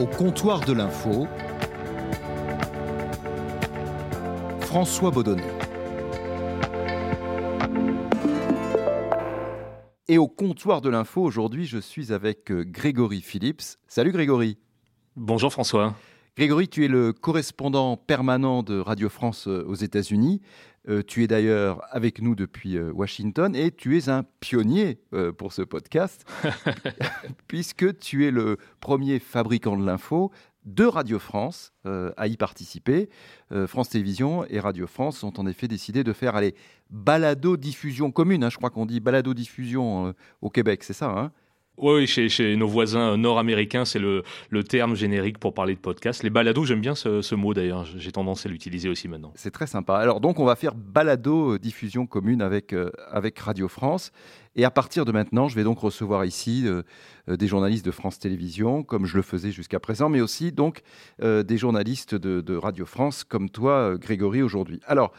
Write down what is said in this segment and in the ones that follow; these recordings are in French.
Au comptoir de l'info, François Baudonnet. Et au comptoir de l'info, aujourd'hui, je suis avec euh, Grégory Phillips. Salut Grégory. Bonjour François. Grégory, tu es le correspondant permanent de Radio France euh, aux États-Unis. Euh, tu es d'ailleurs avec nous depuis Washington et tu es un pionnier pour ce podcast, puisque tu es le premier fabricant de l'info de Radio France à y participer. France Télévisions et Radio France ont en effet décidé de faire allez, balado-diffusion commune. Hein, je crois qu'on dit balado-diffusion au Québec, c'est ça hein? Oui, chez, nos voisins nord-américains, c'est le, terme générique pour parler de podcast. Les balados, j'aime bien ce, mot d'ailleurs. J'ai tendance à l'utiliser aussi maintenant. C'est très sympa. Alors donc, on va faire balado diffusion commune avec, euh, avec Radio France. Et à partir de maintenant, je vais donc recevoir ici euh, euh, des journalistes de France Télévisions, comme je le faisais jusqu'à présent, mais aussi donc des journalistes de, de, Radio France, comme toi, Grégory, aujourd'hui. Alors,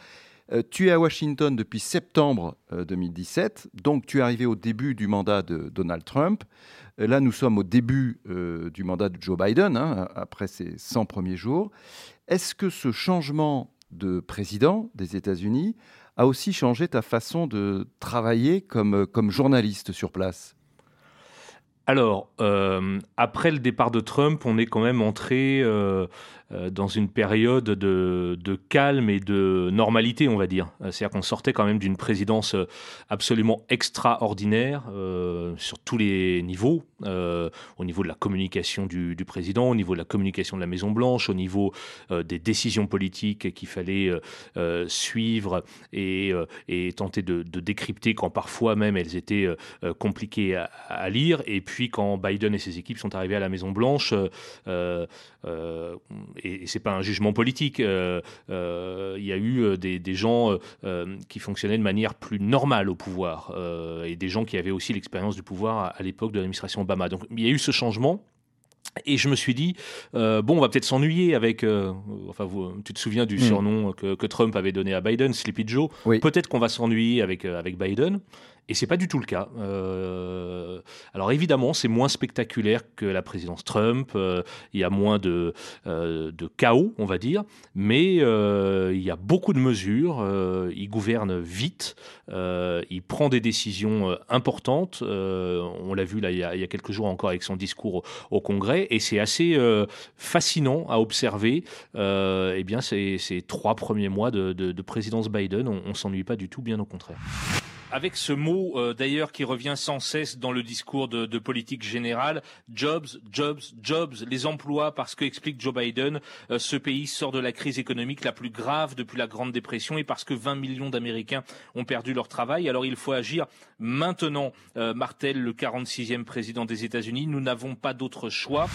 euh, tu es à Washington depuis septembre 2017, euh, donc tu es arrivé au début du mandat de Donald Trump. Euh, là, nous sommes au début du mandat de Joe Biden, hein, après ses 100 premiers jours. Est-ce que ce changement de président des États-Unis a aussi changé ta façon de travailler comme, comme journaliste sur place? Alors, après le départ de Trump, on est quand même entré dans une période de, calme et de normalité, on va dire. Euh, c'est-à-dire qu'on sortait quand même d'une présidence euh, absolument extraordinaire sur tous les niveaux, au niveau de la communication du, président, au niveau de la communication de la Maison-Blanche, au niveau des décisions politiques qu'il fallait suivre et, tenter de, décrypter quand parfois même elles étaient compliquées à, lire. Et puis quand Biden et ses équipes sont arrivés à la Maison-Blanche, et, c'est pas un jugement politique. Euh, euh, il y a eu euh, des, gens qui fonctionnaient de manière plus normale au pouvoir et des gens qui avaient aussi l'expérience du pouvoir à, l'époque de l'administration Obama. Donc il y a eu ce changement. Et je me suis dit, bon, on va peut-être s'ennuyer avec. enfin, vous, tu te souviens du hmm. surnom que, Trump avait donné à Biden, Sleepy Joe. Peut-être qu'on va s'ennuyer avec, avec Biden. Et c'est pas du tout le cas. Euh, alors évidemment, c'est moins spectaculaire que la présidence Trump. Euh, il y a moins de, euh, de, chaos, on va dire, mais il y a beaucoup de mesures. il gouverne vite. il prend des décisions importantes. on l'a vu là il y, a, quelques jours encore avec son discours au, Congrès, et c'est assez fascinant à observer. eh bien, ces, ces, trois premiers mois de, de, présidence Biden, on, on s'ennuie pas du tout, bien au contraire avec ce mot euh, d'ailleurs qui revient sans cesse dans le discours de, politique générale, jobs, jobs, jobs, les emplois, parce que explique Joe Biden, euh, ce pays sort de la crise économique la plus grave depuis la Grande Dépression et parce que 20 millions d'Américains ont perdu leur travail. Alors il faut agir maintenant, euh, Martel, le 46e président des États-Unis. Nous n'avons pas d'autre choix.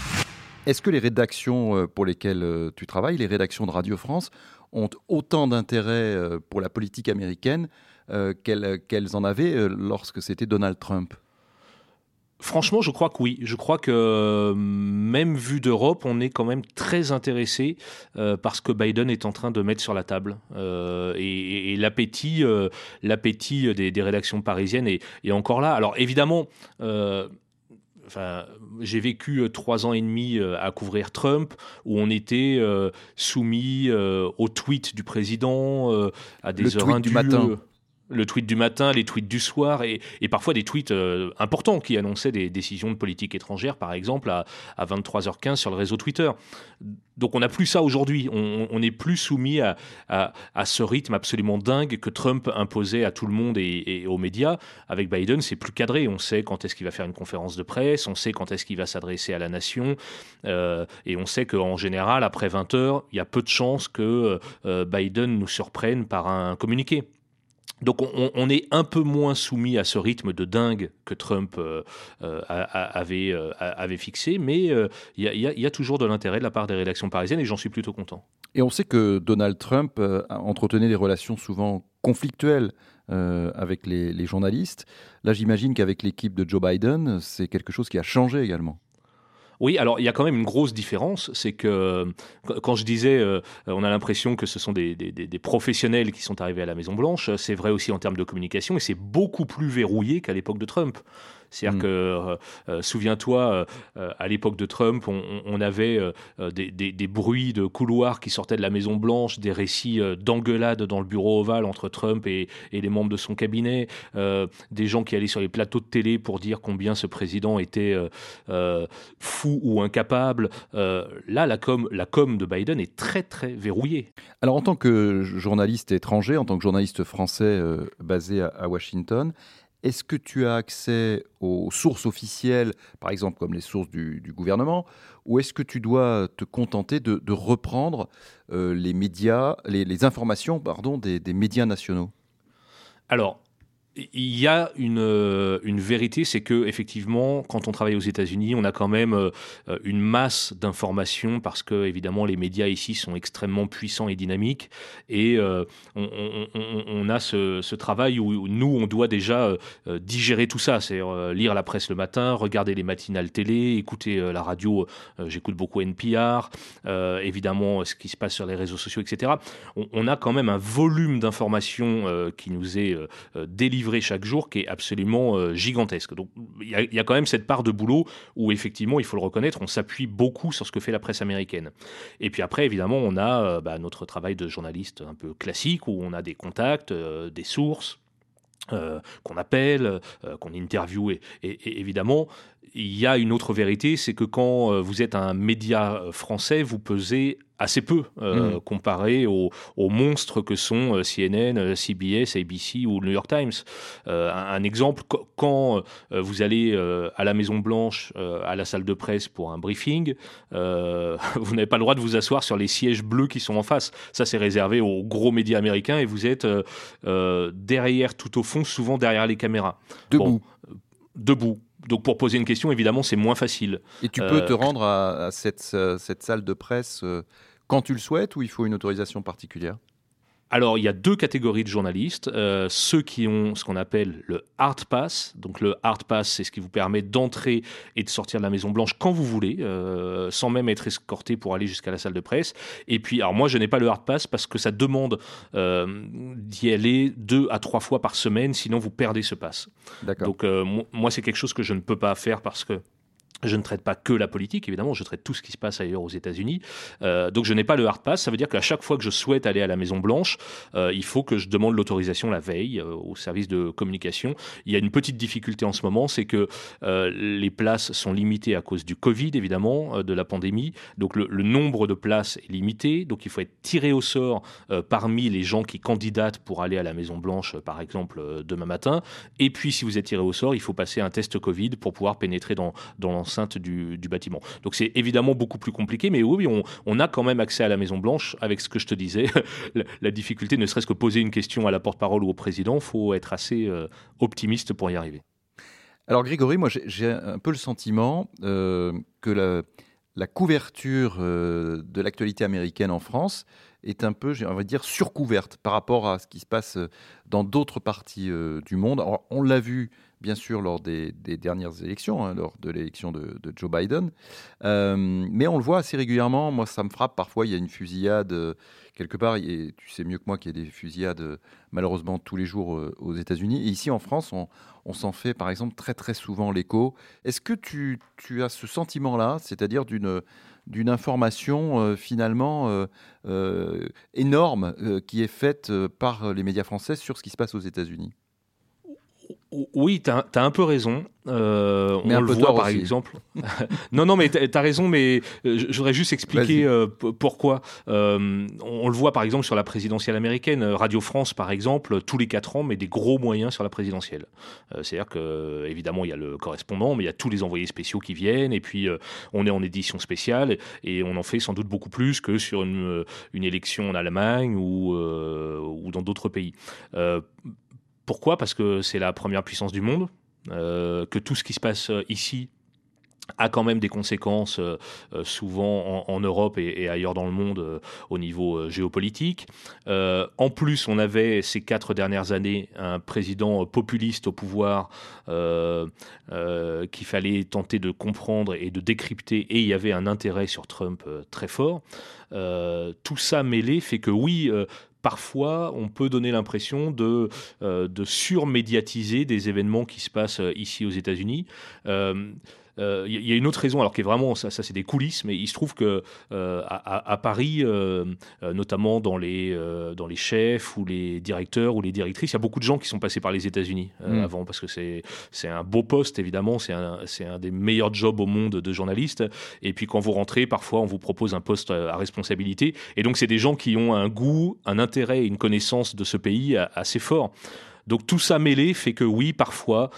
Est-ce que les rédactions pour lesquelles tu travailles, les rédactions de Radio France, ont autant d'intérêt pour la politique américaine euh, qu'elles en avaient euh, lorsque c'était Donald Trump? Franchement, je crois que oui. Je crois que euh, même vu d'Europe, on est quand même très intéressé par ce que Biden est en train de mettre sur la table. et, l'appétit, l'appétit des, rédactions parisiennes est, encore là. Alors évidemment. Enfin, j'ai vécu trois ans et demi à couvrir Trump, où on était soumis aux tweets du président, à des heures du matin le tweet du matin, les tweets du soir et, parfois des tweets euh, importants qui annonçaient des décisions de politique étrangère, par exemple, à, 23h15 sur le réseau Twitter. Donc on n'a plus ça aujourd'hui. On n'est plus soumis à, ce rythme absolument dingue que Trump imposait à tout le monde et, aux médias. Avec Biden, c'est plus cadré. On sait quand est-ce qu'il va faire une conférence de presse, on sait quand est-ce qu'il va s'adresser à la nation, euh, et on sait qu'en général, après 20 h il y a peu de chances que euh, Biden nous surprenne par un communiqué. Donc on, est un peu moins soumis à ce rythme de dingue que Trump euh, euh, avait, euh, avait, fixé, mais il y, a toujours de l'intérêt de la part des rédactions parisiennes et j'en suis plutôt content. Et on sait que Donald Trump entretenait des relations souvent conflictuelles avec les journalistes. Là j'imagine qu'avec l'équipe de Joe Biden, c'est quelque chose qui a changé également. Oui, alors il y a quand même une grosse différence, c'est que quand je disais, euh, on a l'impression que ce sont des, professionnels qui sont arrivés à la Maison Blanche, c'est vrai aussi en termes de communication, et c'est beaucoup plus verrouillé qu'à l'époque de Trump. C'est-à-dire mm. que, souviens-toi, à l'époque de Trump, on, avait des, bruits de couloirs qui sortaient de la Maison Blanche, des récits d'engueulades dans le bureau ovale entre Trump et, et les membres de son cabinet, des gens qui allaient sur les plateaux de télé pour dire combien ce président était fou ou incapable. là, la com, la com de Biden est très très verrouillée. Alors en tant que journaliste étranger, en tant que journaliste français euh, basé à, Washington, est-ce que tu as accès aux sources officielles, par exemple comme les sources du, gouvernement, ou est-ce que tu dois te contenter de, reprendre euh, les médias, les, informations des, médias nationaux? Il y a une, euh, une vérité, c'est que effectivement, quand on travaille aux États-Unis, on a quand même euh, une masse d'informations parce que évidemment les médias ici sont extrêmement puissants et dynamiques, et euh, on, a ce, travail où, nous on doit déjà digérer tout ça, c'est lire la presse le matin, regarder les matinales télé, écouter la radio. J'écoute beaucoup NPR, évidemment ce qui se passe sur les réseaux sociaux, etc. On, a quand même un volume d'informations qui nous est délivré chaque jour qui est absolument euh, gigantesque. Donc il y, a quand même cette part de boulot où effectivement, il faut le reconnaître, on s'appuie beaucoup sur ce que fait la presse américaine. Et puis après, évidemment, on a euh, bah, notre travail de journaliste un peu classique où on a des contacts, euh, des sources. qu'on appelle, qu'on interviewe. et, évidemment, il y a une autre vérité, c'est que quand vous êtes un média français, vous pesez assez peu euh, mm. comparé aux, monstres que sont euh, CNN, euh, CBS, ABC ou le New York Times. un, exemple, quand vous allez à la Maison Blanche, à la salle de presse pour un briefing, vous n'avez pas le droit de vous asseoir sur les sièges bleus qui sont en face. Ça, c'est réservé aux gros médias américains et vous êtes derrière, tout au fond, souvent derrière les caméras. Debout. debout donc pour poser une question, évidemment, c'est moins facile. Et tu peux te rendre à, cette, cette, salle de presse quand tu le souhaites ou il faut une autorisation particulière? Alors, il y a deux catégories de journalistes. Euh, ceux qui ont ce qu'on appelle le hard pass. Donc, le hard pass, c'est ce qui vous permet d'entrer et de sortir de la Maison Blanche quand vous voulez, euh, sans même être escorté pour aller jusqu'à la salle de presse. Et puis, alors moi, je n'ai pas le hard pass parce que ça demande euh, d'y aller deux à trois fois par semaine, sinon vous perdez ce pass. Donc, moi, c'est quelque chose que je ne peux pas faire parce que je ne traite pas que la politique, évidemment, je traite tout ce qui se passe ailleurs aux États-Unis. Euh, donc je n'ai pas le hard pass, ça veut dire qu'à chaque fois que je souhaite aller à la Maison Blanche, euh, il faut que je demande l'autorisation la veille euh, au service de communication. Il y a une petite difficulté en ce moment, c'est que les places sont limitées à cause du Covid, évidemment, de la pandémie. Donc le, nombre de places est limité, donc il faut être tiré au sort parmi les gens qui candidatent pour aller à la Maison Blanche, par exemple, demain matin. Et puis si vous êtes tiré au sort, il faut passer un test Covid pour pouvoir pénétrer dans, dans enceinte du, bâtiment. Donc c'est évidemment beaucoup plus compliqué, mais oui, on, a quand même accès à la Maison Blanche avec ce que je te disais. la, difficulté, ne serait-ce que poser une question à la porte-parole ou au président, faut être assez euh, optimiste pour y arriver. Alors Grégory, moi j'ai un peu le sentiment euh, que la, couverture euh, de l'actualité américaine en France est un peu, on va dire, surcouverte par rapport à ce qui se passe dans d'autres parties du monde. Alors, on l'a vu bien sûr lors des, dernières élections, hein, lors de l'élection de, Joe Biden. Euh, mais on le voit assez régulièrement. Moi, ça me frappe. Parfois, il y a une fusillade euh, quelque part. Et tu sais mieux que moi qu'il y a des fusillades, euh, malheureusement, tous les jours aux États-Unis. Et ici, en France, on, s'en fait, par exemple, très, très souvent l'écho. Est-ce que tu, as ce sentiment-là, c'est-à-dire d'une d'une information finalement énorme qui est faite par les médias français sur ce qui se passe aux États-Unis oui, tu as, un peu raison. Euh, on le voit par exemple. non, non, mais tu as raison, mais euh, je, voudrais juste expliquer euh, pourquoi. on, le voit par exemple sur la présidentielle américaine. Radio France, par exemple, tous les quatre ans, met des gros moyens sur la présidentielle. C'est-à-dire que, évidemment, il y a le correspondant, mais il y a tous les envoyés spéciaux qui viennent, et puis on est en édition spéciale, et on en fait sans doute beaucoup plus que sur une, une élection en Allemagne ou, ou dans d'autres pays. Pourquoi? Parce que c'est la première puissance du monde, euh, que tout ce qui se passe euh, ici a quand même des conséquences euh, souvent en, Europe et, ailleurs dans le monde au niveau géopolitique. en plus, on avait ces quatre dernières années un président populiste au pouvoir qu'il fallait tenter de comprendre et de décrypter, et il y avait un intérêt sur Trump très fort. tout ça mêlé fait que oui, parfois, on peut donner l'impression de, de surmédiatiser des événements qui se passent ici aux États-Unis. Il euh, y, a une autre raison, alors qui est vraiment, ça, ça c'est des coulisses, mais il se trouve que euh, à, Paris, euh, notamment dans les, dans les chefs ou les directeurs ou les directrices, il y a beaucoup de gens qui sont passés par les États-Unis mm. avant, parce que c'est un beau poste, évidemment, c'est un, un des meilleurs jobs au monde de journaliste. Et puis quand vous rentrez, parfois on vous propose un poste à responsabilité. Et donc c'est des gens qui ont un goût, un intérêt et une connaissance de ce pays assez fort. Donc tout ça mêlé fait que oui, parfois,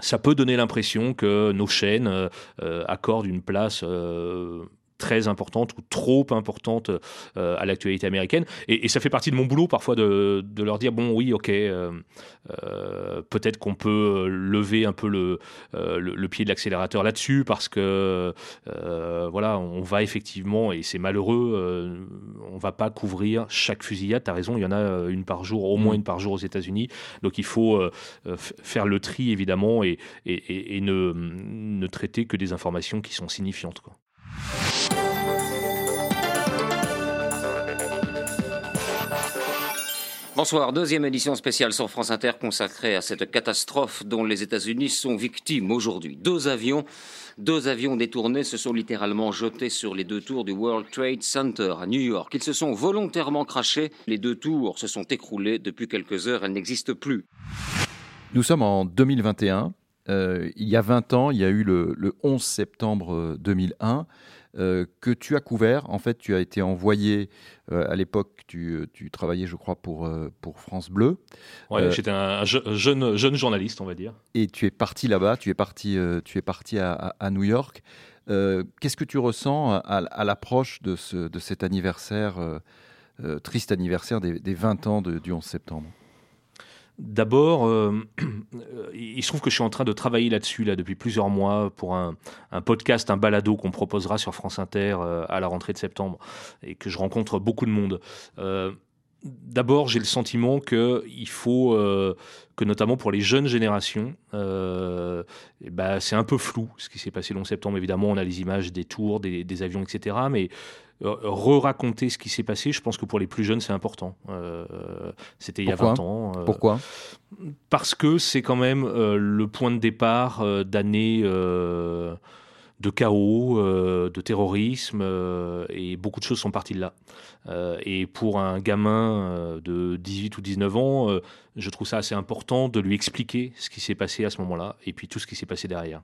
ça peut donner l'impression que nos chaînes euh, euh, accordent une place euh, très importante ou trop importante euh, à l'actualité américaine. Et, ça fait partie de mon boulot parfois de, de leur dire bon, oui, ok, euh, euh, peut-être qu'on peut lever un peu le, le, pied de l'accélérateur là-dessus parce que voilà, on va effectivement, et c'est malheureux, on va pas couvrir chaque fusillade. Tu as raison, il y en a une par jour, au moins mm. une par jour aux États-Unis. Donc il faut faire le tri évidemment et, et, et ne, ne traiter que des informations qui sont signifiantes. Quoi. Bonsoir, deuxième édition spéciale sur France Inter consacrée à cette catastrophe dont les États-Unis sont victimes aujourd'hui. Deux avions, deux avions détournés se sont littéralement jetés sur les deux tours du World Trade Center à New York. Ils se sont volontairement crachés. Les deux tours se sont écroulés depuis quelques heures. Elles n'existent plus. Nous sommes en 2021. Euh, il y a 20 ans, il y a eu le 11 septembre 2001. Euh, euh, que tu as couvert. En fait, tu as été envoyé euh, à l'époque, tu, tu, travaillais, je crois, pour, euh, pour France Bleu. Oui, j'étais un, jeune, jeune journaliste, on va dire. Et tu es parti là-bas, tu es parti, tu es parti à, à, New York. Qu'est-ce que tu ressens à, à l'approche de, ce, de cet anniversaire, triste anniversaire des, des 20 ans de, du 11 septembre? D'abord, euh, il se trouve que je suis en train de travailler là-dessus là, depuis plusieurs mois pour un, podcast, un balado qu'on proposera sur France Inter euh, à la rentrée de septembre et que je rencontre beaucoup de monde. Euh, d'abord, j'ai le sentiment qu'il faut que notamment pour les jeunes générations, bah, c'est un peu flou ce qui s'est passé le 11 septembre. Évidemment, on a les images des tours, des, des avions, etc. Mais euh, re-raconter ce qui s'est passé, je pense que pour les plus jeunes, c'est important. Euh, c'était il y a 20 ans. Euh, Pourquoi? Parce que c'est quand même le point de départ d'années de chaos, de terrorisme, et beaucoup de choses sont parties de là. et pour un gamin de 18 ou 19 ans, je trouve ça assez important de lui expliquer ce qui s'est passé à ce moment-là, et puis tout ce qui s'est passé derrière.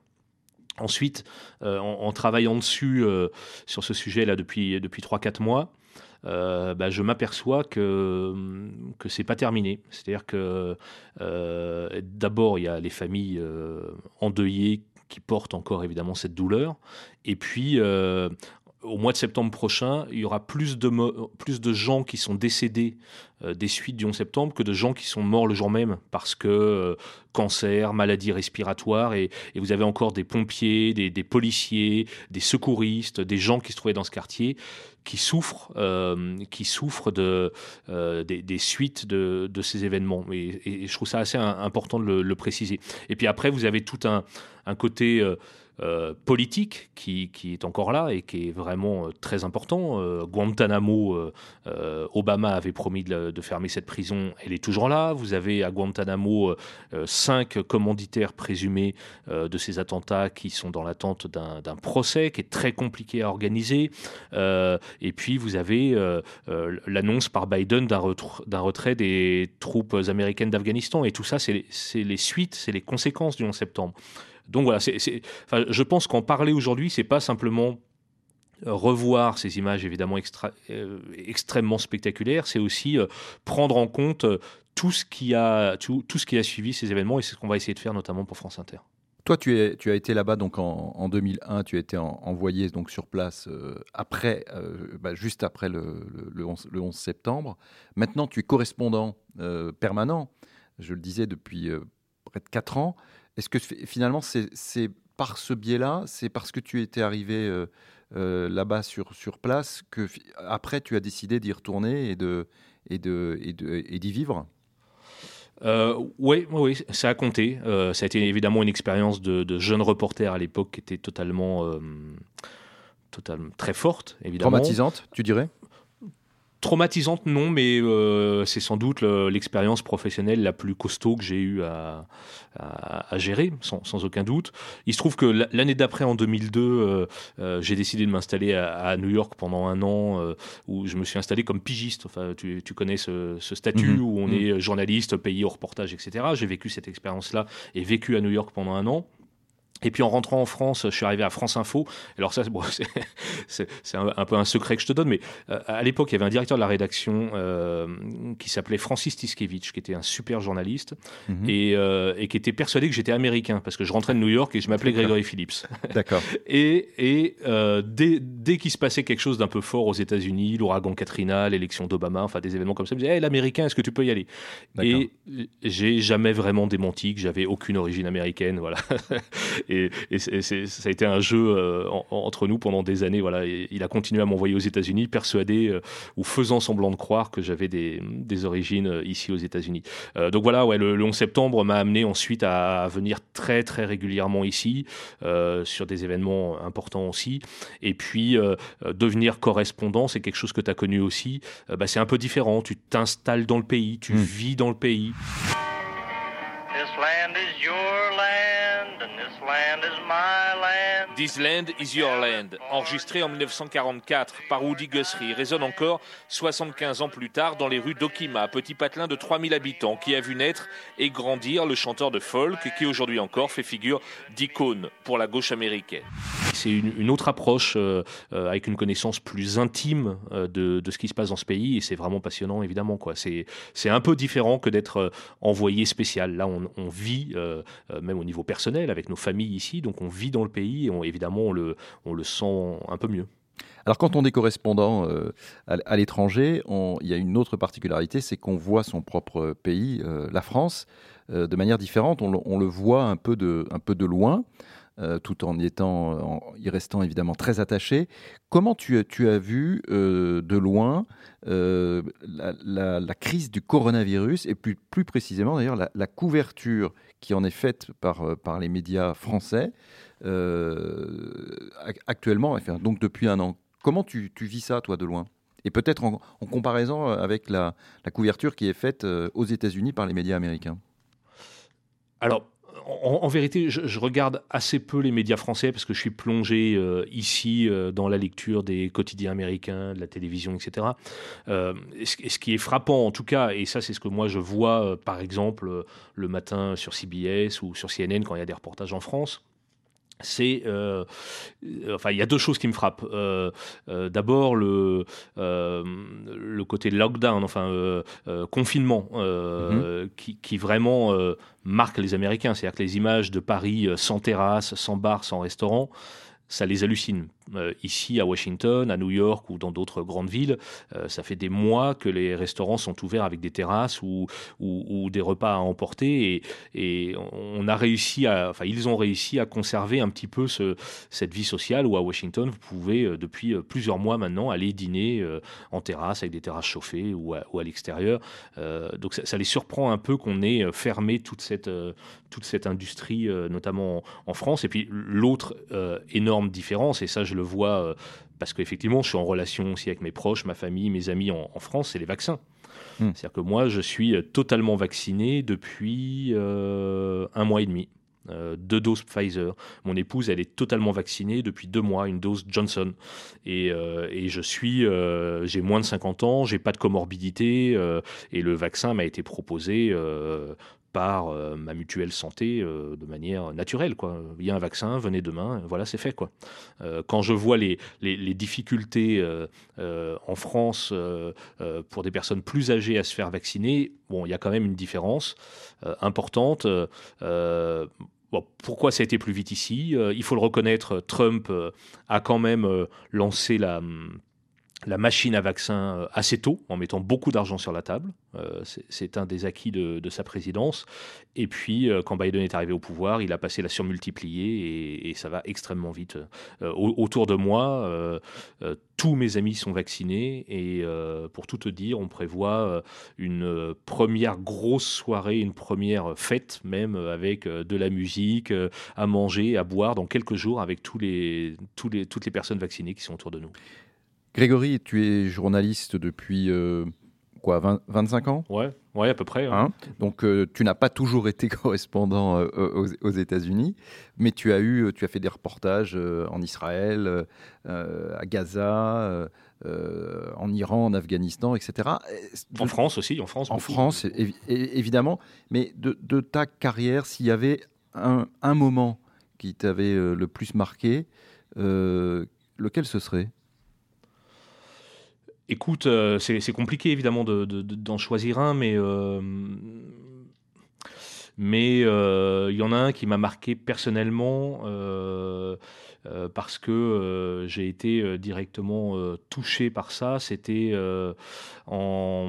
Ensuite, euh, en, travaillant dessus, euh, sur ce sujet-là depuis, depuis 3-4 mois, euh, bah, je m'aperçois que que c'est pas terminé. C'est-à-dire que d'abord il y a les familles endeuillées qui portent encore évidemment cette douleur, et puis au mois de septembre prochain, il y aura plus de, plus de gens qui sont décédés euh, des suites du 11 septembre que de gens qui sont morts le jour même parce que euh, cancer, maladie respiratoire, et, vous avez encore des pompiers, des, policiers, des secouristes, des gens qui se trouvaient dans ce quartier qui souffrent, euh, qui souffrent de, des, suites de, ces événements. Et, je trouve ça assez important de le, préciser. Et puis après, vous avez tout un, un côté... Euh, politique qui, est encore là et qui est vraiment euh, très important. Euh, Guantanamo, Obama avait promis de, fermer cette prison, elle est toujours là. Vous avez à Guantanamo cinq commanditaires présumés de ces attentats qui sont dans l'attente d'un procès qui est très compliqué à organiser. et puis vous avez l'annonce par Biden d'un retrait des troupes américaines d'Afghanistan. Et tout ça, c'est les suites, c'est les conséquences du 11 septembre. Donc voilà, je pense qu'en parler aujourd'hui, c'est pas simplement euh, revoir ces images évidemment euh, extrêmement spectaculaires, c'est aussi euh, prendre en compte tout ce, qui a, tout, ce qui a suivi ces événements et c'est ce qu'on va essayer de faire notamment pour France Inter. Toi, tu, as été là-bas donc en, 2001, tu as été envoyé donc sur place après, bah, juste après le, le, 11, le, 11, septembre. Maintenant, tu es correspondant permanent, je le disais depuis près de 4 ans. Est-ce que finalement, c'est par ce biais-là, c'est parce que tu étais arrivé euh, euh, là-bas sur, sur place que après tu as décidé d'y retourner et de et de et d'y vivre? Euh, oui, oui, ça a compté. ça a été évidemment une expérience de, de jeune reporter à l'époque qui était totalement, totalement très forte, évidemment. Traumatisante, tu dirais? Traumatisante, non, mais euh, c'est sans doute l'expérience professionnelle la plus costaud que j'ai eu à, à, gérer, sans, sans, aucun doute. Il se trouve que l'année d'après, en 2002, euh, euh, j'ai décidé de m'installer à, New York pendant un an, où je me suis installé comme pigiste. Enfin, tu, tu connais ce, ce statut mhm. où on mhm. est journaliste, payé au reportage, etc. J'ai vécu cette expérience-là et vécu à New York pendant un an. Et puis en rentrant en France, je suis arrivé à France Info. Alors ça, bon, c'est un, peu un secret que je te donne, mais euh, à l'époque, il y avait un directeur de la rédaction euh, qui s'appelait Francis Tiskevich, qui était un super journaliste mhm. et, euh, et, qui était persuadé que j'étais américain parce que je rentrais de New York et je m'appelais Gregory Phillips. D'accord. et, et dès, dès qu'il se passait quelque chose d'un peu fort aux États-Unis, l'ouragan Katrina, l'élection d'Obama, enfin des événements comme ça, il me disait hey, l'américain, est-ce que tu peux y aller? Et j'ai jamais vraiment démenti que j'avais aucune origine américaine, voilà. Et, ça a été un jeu euh, entre nous pendant des années. Voilà, il a continué à m'envoyer aux États-Unis, persuadé euh, ou faisant semblant de croire que j'avais des, origines euh, ici aux États-Unis. donc voilà, ouais, le, 11 septembre m'a amené ensuite à, venir très très régulièrement ici sur des événements importants aussi. Et puis devenir correspondant, c'est quelque chose que tu as connu aussi. Bah, c'est un peu différent. Tu t'installes dans le pays, tu hmm. vis dans le pays. This Land is Your Land, enregistré en 1944 par Woody Guthrie, résonne encore 75 ans plus tard dans les rues d'Okima, petit patelin de 3000 habitants qui a vu naître et grandir le chanteur de folk qui aujourd'hui encore fait figure d'icône pour la gauche américaine. C'est une, autre approche euh, euh, avec une connaissance plus intime euh, de, ce qui se passe dans ce pays et c'est vraiment passionnant évidemment. C'est, un peu différent que d'être envoyé spécial. Là on, on vit, même au niveau personnel, avec nos familles ici, donc on vit dans le pays et on, évidemment, on le, sent un peu mieux. Alors quand on est correspondant euh, à, l'étranger, il y a une autre particularité, c'est qu'on voit son propre pays, euh, la France, euh, de manière différente. On, le voit un peu de, loin. tout en y, étant, y restant évidemment très attaché. Comment tu, as vu de loin la, crise du coronavirus et plus, précisément d'ailleurs la, couverture qui en est faite par, les médias français actuellement, enfin, donc depuis un an. Comment tu, vis ça, toi, de loin? Et peut-être en, comparaison avec la, couverture qui est faite euh, aux États-Unis par les médias américains? Alors, en, vérité, je, regarde assez peu les médias français parce que je suis plongé euh, ici dans la lecture des quotidiens américains, de la télévision, etc. ce, qui est frappant, en tout cas, et ça c'est ce que moi je vois, par exemple, le matin sur CBS ou sur CNN quand il y a des reportages en France, c'est euh, enfin il y a deux choses qui me frappent euh, euh, d'abord le le côté lockdown enfin confinement mhm. qui, qui, vraiment marque les Américains c'est-à-dire que les images de Paris sans terrasse sans bar sans restaurant ça les hallucine. Euh, ici, à Washington, à New York ou dans d'autres grandes villes, euh, ça fait des mois que les restaurants sont ouverts avec des terrasses ou, des repas à emporter et, on a réussi à, enfin, ils ont réussi à conserver un petit peu ce, cette vie sociale où à Washington, vous pouvez euh, depuis plusieurs mois maintenant aller dîner en terrasse avec des terrasses chauffées ou à, l'extérieur. donc ça, les surprend un peu qu'on ait fermé toute cette, industrie, notamment en, France. Et puis l'autre énorme différence, et ça je le vois euh, parce qu'effectivement, je suis en relation aussi avec mes proches, ma famille, mes amis en, France, c'est les vaccins. Hmm. C'est-à-dire que moi, je suis euh, totalement vacciné depuis euh, un mois et demi. deux doses Pfizer. Mon épouse, elle est totalement vaccinée depuis deux mois, une dose Johnson. Et, et je suis, j'ai moins de 50 ans, j'ai pas de comorbidité, et le vaccin m'a été proposé par euh, ma mutuelle santé euh, de manière naturelle. Quoi. Il y a un vaccin, venez demain, voilà, c'est fait. Quoi. Euh, quand je vois les, les, difficultés en France pour des personnes plus âgées à se faire vacciner, bon, il y a quand même une différence importante. Pourquoi ça a été plus vite ici Il faut le reconnaître, Trump a quand même lancé la, la machine à vaccin assez tôt, en mettant beaucoup d'argent sur la table. Euh, c'est un des acquis de, sa présidence. Et puis, euh, quand Biden est arrivé au pouvoir, il a passé la surmultiplier et, ça va extrêmement vite. Euh, autour de moi, tous mes amis sont vaccinés et pour tout te dire, on prévoit une première grosse soirée, une première fête même avec de la musique, à manger, à boire dans quelques jours avec les, toutes les personnes vaccinées qui sont autour de nous. Grégory, tu es journaliste depuis quoi, 25 ans? Ouais, ouais, à peu près. Hein Donc, tu n'as pas toujours été correspondant aux, États-Unis, mais tu as eu, tu as fait des reportages en Israël, à Gaza. en Iran, en Afghanistan, etc. En France aussi, en France. En France, évidemment. Mais de, ta carrière, s'il y avait un, un moment qui t'avait le plus marqué, lequel ce serait? Écoute, euh, c'est compliqué évidemment d'en choisir un, mais euh, euh, il y en a un qui m'a marqué personnellement parce que j'ai été directement touché par ça. C'était en,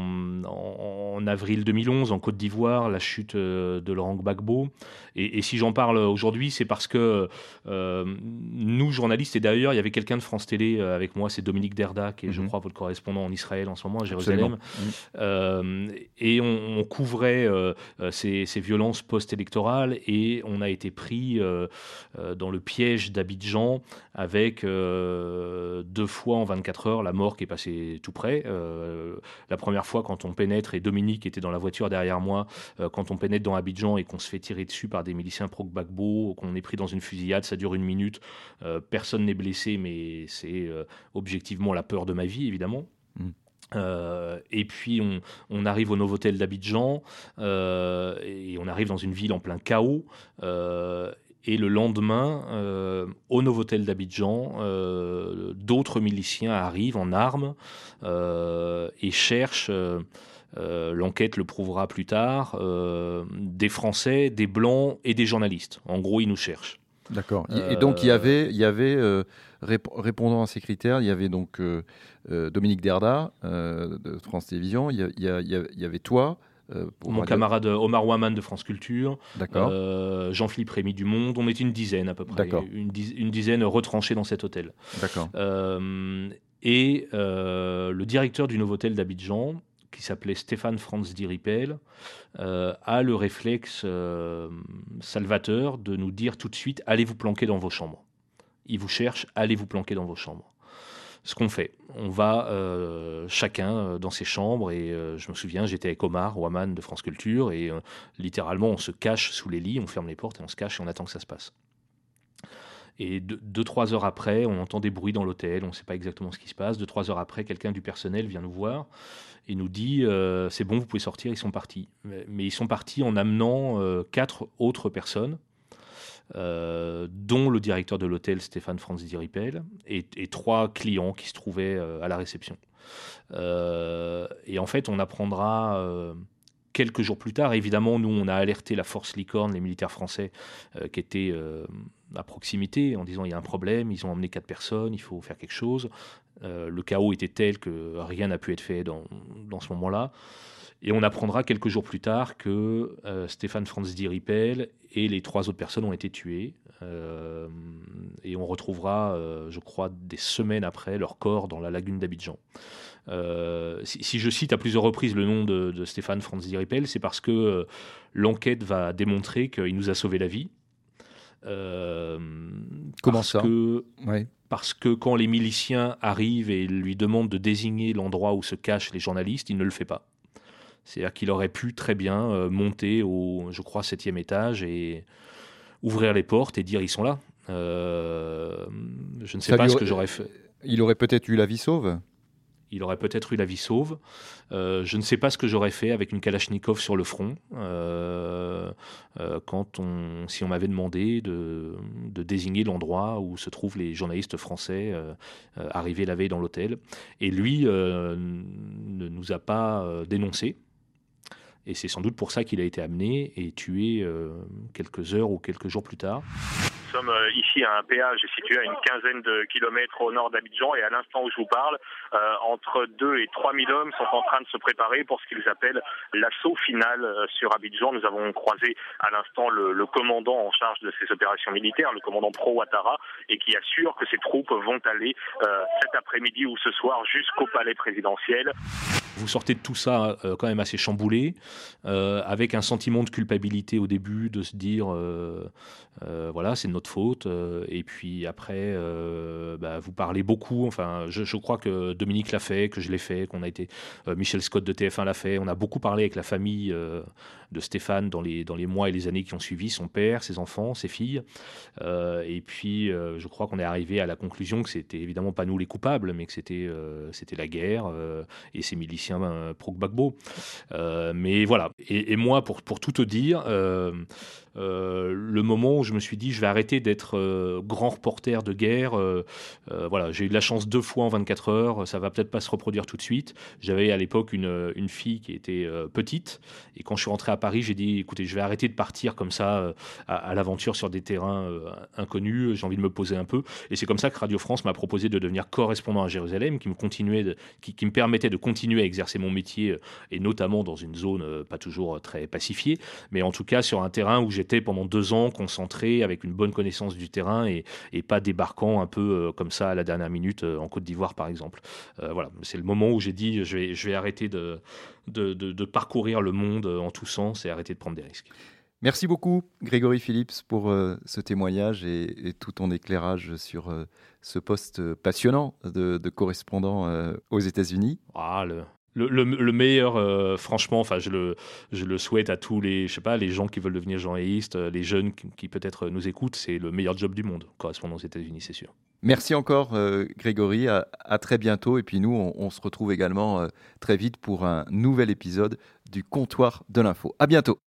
avril 2011 en Côte d'Ivoire, la chute de Laurent Gbagbo. Et, si j'en parle aujourd'hui, c'est parce que euh, nous, journalistes, et d'ailleurs, il y avait quelqu'un de France Télé euh, avec moi, c'est Dominique Derda, qui est, je mhm. crois, votre correspondant en Israël en ce moment, à Jérusalem. Euh, et on, couvrait ces, violences post-électorales et on a été pris dans le piège d'Abidjan avec deux fois en 24 heures la mort qui est passée tout près. la première fois, quand on pénètre, et Dominique était dans la voiture derrière moi, quand on pénètre dans Abidjan et qu'on se fait tirer dessus par des miliciens pro-Gbagbo, qu'on est pris dans une fusillade, ça dure une minute, euh, personne n'est blessé, mais c'est euh, objectivement la peur de ma vie, évidemment. Mm. Euh, et puis on, arrive au Novotel d'Abidjan et on arrive dans une ville en plein chaos. Et le lendemain, au Novotel d'Abidjan, d'autres miliciens arrivent en armes et cherchent euh, l'enquête le prouvera plus tard, euh, des Français, des Blancs et des journalistes. En gros, ils nous cherchent. D'accord. Et donc, il y euh, avait, il y avait répondant à ces critères, il y avait donc Dominique Derda de France Télévisions, il y, avait toi. Mon camarade Omar Waman de France Culture, Jean-Philippe Rémy du Monde, on est une dizaine à peu près, une, une, dizaine retranchés dans cet hôtel. D'accord. et le directeur du Novotel d'Abidjan, qui s'appelait Stéphane Franz Diripel, euh, a le réflexe euh, salvateur de nous dire tout de suite allez vous planquer dans vos chambres. Il vous cherche, allez vous planquer dans vos chambres. Ce qu'on fait, on va euh, chacun dans ses chambres et je me souviens, j'étais avec Omar Waman de France Culture et littéralement on se cache sous les lits, on ferme les portes et on se cache et on attend que ça se passe. Et deux, trois heures après, on entend des bruits dans l'hôtel, on ne sait pas exactement ce qui se passe. Deux, trois heures après, quelqu'un du personnel vient nous voir et nous dit euh, c'est bon, vous pouvez sortir, ils sont partis. Mais, ils sont partis en amenant euh, quatre autres personnes, euh, dont le directeur de l'hôtel Stéphane Franz Diripel et, et, trois clients qui se trouvaient à la réception. et en fait, on apprendra quelques jours plus tard, évidemment, nous, on a alerté la force Licorne, les militaires français euh, qui étaient euh, à proximité, en disant il y a un problème, ils ont emmené quatre personnes, il faut faire quelque chose. Euh, le chaos était tel que rien n'a pu être fait dans, dans ce moment-là. Et on apprendra quelques jours plus tard que Stéphane Franz Diripel et les trois autres personnes ont été tuées. et on retrouvera, je crois, des semaines après leur corps dans la lagune d'Abidjan. Euh, si, je cite à plusieurs reprises le nom de, Stéphane Franz Diripel, c'est parce que euh, l'enquête va démontrer qu'il nous a sauvé la vie. Euh, Comment ça? Parce que quand les miliciens arrivent et lui demandent de désigner l'endroit où se cachent les journalistes, il ne le fait pas. C'est-à-dire qu'il aurait pu très bien monter au, je crois, septième étage et ouvrir les portes et dire ils sont là. je ne sais pas ce que j'aurais fait. Il aurait peut-être eu la vie sauve il aurait peut-être eu la vie sauve. Euh, je ne sais pas ce que j'aurais fait avec une Kalachnikov sur le front euh, euh, quand on, si on m'avait demandé de, désigner l'endroit où se trouvent les journalistes français arrivés la veille dans l'hôtel. Et lui ne nous a pas dénoncé. Et c'est sans doute pour ça qu'il a été amené et tué quelques heures ou quelques jours plus tard. Nous sommes euh, ici à un péage situé à une quinzaine de kilomètres au nord d'Abidjan et à l'instant où je vous parle, euh, entre 2 et 3 000 hommes sont en train de se préparer pour ce qu'ils appellent l'assaut final euh, sur Abidjan. Nous avons croisé à l'instant le, le, commandant en charge de ces opérations militaires, le commandant Pro Ouattara, et qui assure que ces troupes vont aller cet après-midi ou ce soir jusqu'au palais présidentiel. vous sortez de tout ça quand même assez chamboulé, avec un sentiment de culpabilité au début, de se dire voilà, c'est notre faute. et puis après, bah, vous parlez beaucoup. Enfin, je, crois que Dominique l'a fait, que je l'ai fait, qu'on a été. Michel Scott de TF1 l'a fait. On a beaucoup parlé avec la famille de Stéphane dans les, dans les mois et les années qui ont suivi, son père, ses enfants, ses filles. et puis, je crois qu'on est arrivé à la conclusion que c'était évidemment pas nous les coupables, mais que c'était c'était la guerre et ces miliciens pro-Gbagbo. mais voilà. Et, moi, pour, pour tout te dire, euh, le moment où je me suis dit je vais arrêter d'être euh, grand reporter de guerre. Euh, voilà, j'ai eu de la chance deux fois en 24 heures, ça va peut-être pas se reproduire tout de suite. J'avais à l'époque une, une, fille qui était petite et quand je suis rentré à Paris, j'ai dit écoutez, je vais arrêter de partir comme ça à, l'aventure sur des terrains inconnus, j'ai envie de me poser un peu et c'est comme ça que Radio France m'a proposé de devenir correspondant à Jérusalem qui me continuait qui, me permettait de continuer à exercer mon métier et notamment dans une zone pas toujours très pacifiée, mais en tout cas sur un terrain où j'étais pendant deux ans concentré avec une bonne connaissance du terrain et, pas débarquant un peu euh, comme ça à la dernière minute euh, en Côte d'Ivoire par exemple. Euh, voilà, c'est le moment où j'ai dit je vais, je vais arrêter de, de, parcourir le monde en tous et arrêter de prendre des risques. Merci beaucoup Grégory Phillips pour ce témoignage et, tout ton éclairage sur ce poste passionnant de, correspondant aux États-Unis. Ah, le, le, meilleur, euh, franchement, enfin, je le, je le souhaite à tous les, je sais pas, les gens qui veulent devenir journalistes, euh, les jeunes qui, peut-être nous écoutent, c'est le meilleur job du monde, correspondant aux États-Unis, c'est sûr. Merci encore, euh, Grégory. À, très bientôt. Et puis nous, on, on se retrouve également très vite pour un nouvel épisode du comptoir de l'info. À bientôt.